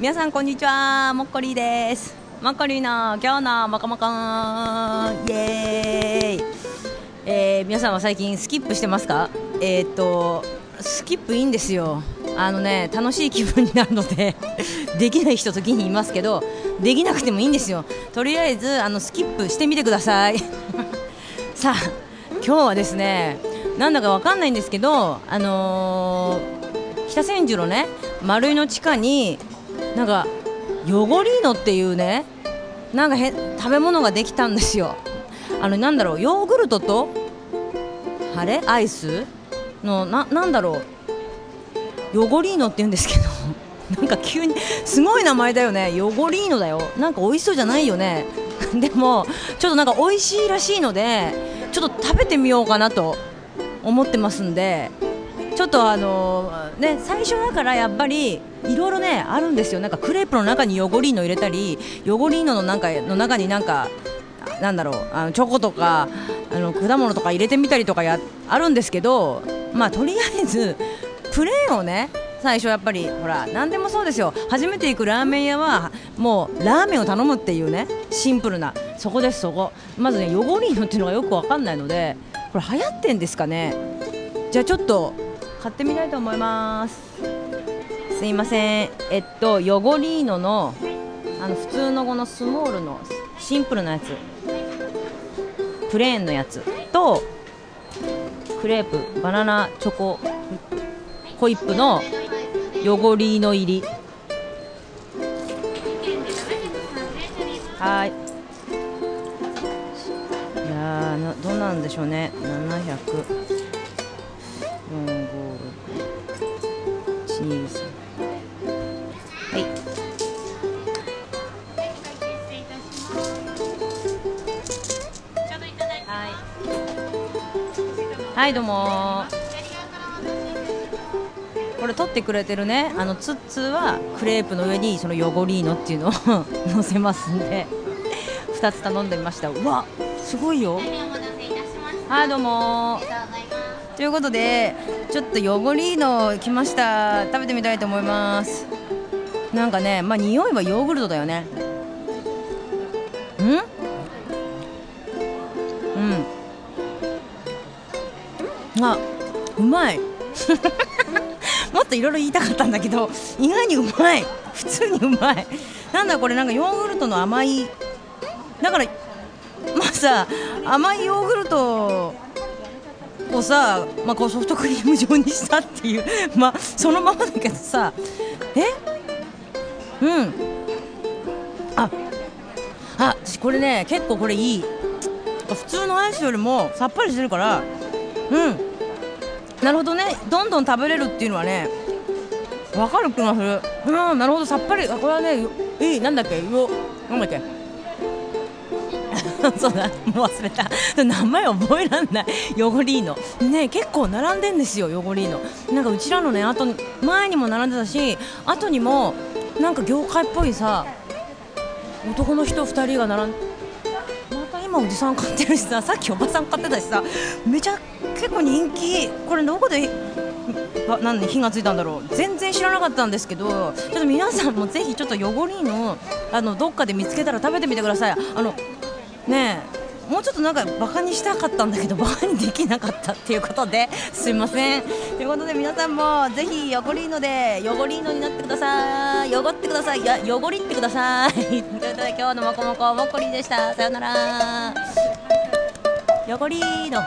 皆さんこんにちは。もっこりです。もっこりの今日のもこもこイエーイ、えー、皆さんは最近スキップしてますか？えー、っとスキップいいんですよ。あのね楽しい気分になるので できない人時にいますけどできなくてもいいんですよ。とりあえずあのスキップしてみてください。さあ今日はですねなんだかわかんないんですけどあのー、北千住のね丸井の地下になんかヨゴリーノっていうねなんかへ食べ物ができたんですよ。あのなんだろうヨーグルトとあれアイスのななんだろうヨゴリーノって言うんですけど なんか急にすごい名前だよね。ヨゴリーノだよ。なんか美味しそうじゃないよね。でもちょっとなんか美味しいらしいのでちょっと食べてみようかなと思ってますんでちょっとあのね最初だからやっぱりいろいろねあるんですよ。なんかクレープの中にヨゴリーノ入れたりヨゴリーノのなんかの中になんかなんだろうあのチョコとかあの果物とか入れてみたりとかやあるんですけどまあとりあえずプレーンをね最初やっぱりほら何でもそうですよ。初めて行くラーメン屋はもうラーメンを頼むっていうねシンプルなそこですそこ。まずねヨゴリーノっていうのがよくわかんないのでこれ流行ってんですかね。じゃあちょっと買ってみたいと思います。すいません。えっとヨゴリーノのあの普通のこのスモールのシンプルなやつ。プレーンのやつ。とクレープバナナチョコホイップのヨゴリーノ入り。はい。いやどうなんでしょうね。700はいどうも。これ取ってくれてるね。あのツッツーはクレープの上にそのヨゴリーノっていうのを 乗せますんで。2つ頼んでみました。うわすごいよ。はいどうも。ということでちょっとヨゴリーノ来ました。食べてみたいと思います。なんかねまあ匂いはヨーグルトだよね。あうまい。もっといろいろ言いたかったんだけど意外にうまい。普通にうまい。なんだこれなんかヨーグルトの甘い。だからまあさ甘いヨーグルトをさ、まあ、こうソフトクリーム状にしたっていう。まあそのままだけどさえ？うん。ああ私これね結構これいい。普通のアイスよりもさっぱりしてるからうん。なるほどね。どんどん食べれるっていうのはねわかる気がする。うんなるほど。さっぱり。これはねいい。なんだっけ？よ。なんだっけ？そうだ。もう忘れた。名前覚えらんない。ヨゴリーノ。ね結構並んでんですよヨゴリーノ。なんかうちらのねあと前にも並んでたし後にもなんか業界っぽいさ男の人2人が並んで今おじさん買ってるしささっきおばさん買ってたしさめちゃ結構人気これどこで何で火がついたんだろう。全然知らなかったんですけどちょっと皆さんもぜひちょっと汚れのあのどっかで見つけたら食べてみてください。あのねもうちょっとなんかバカにしたかったんだけどバカにできなかったっていうことですいません。ということで皆さんもぜひヨゴリーノでヨゴリーノになってください。汚ってくださいいや汚りってください。ということで今日のもこもこもっこりでしたさよならヨゴリーノ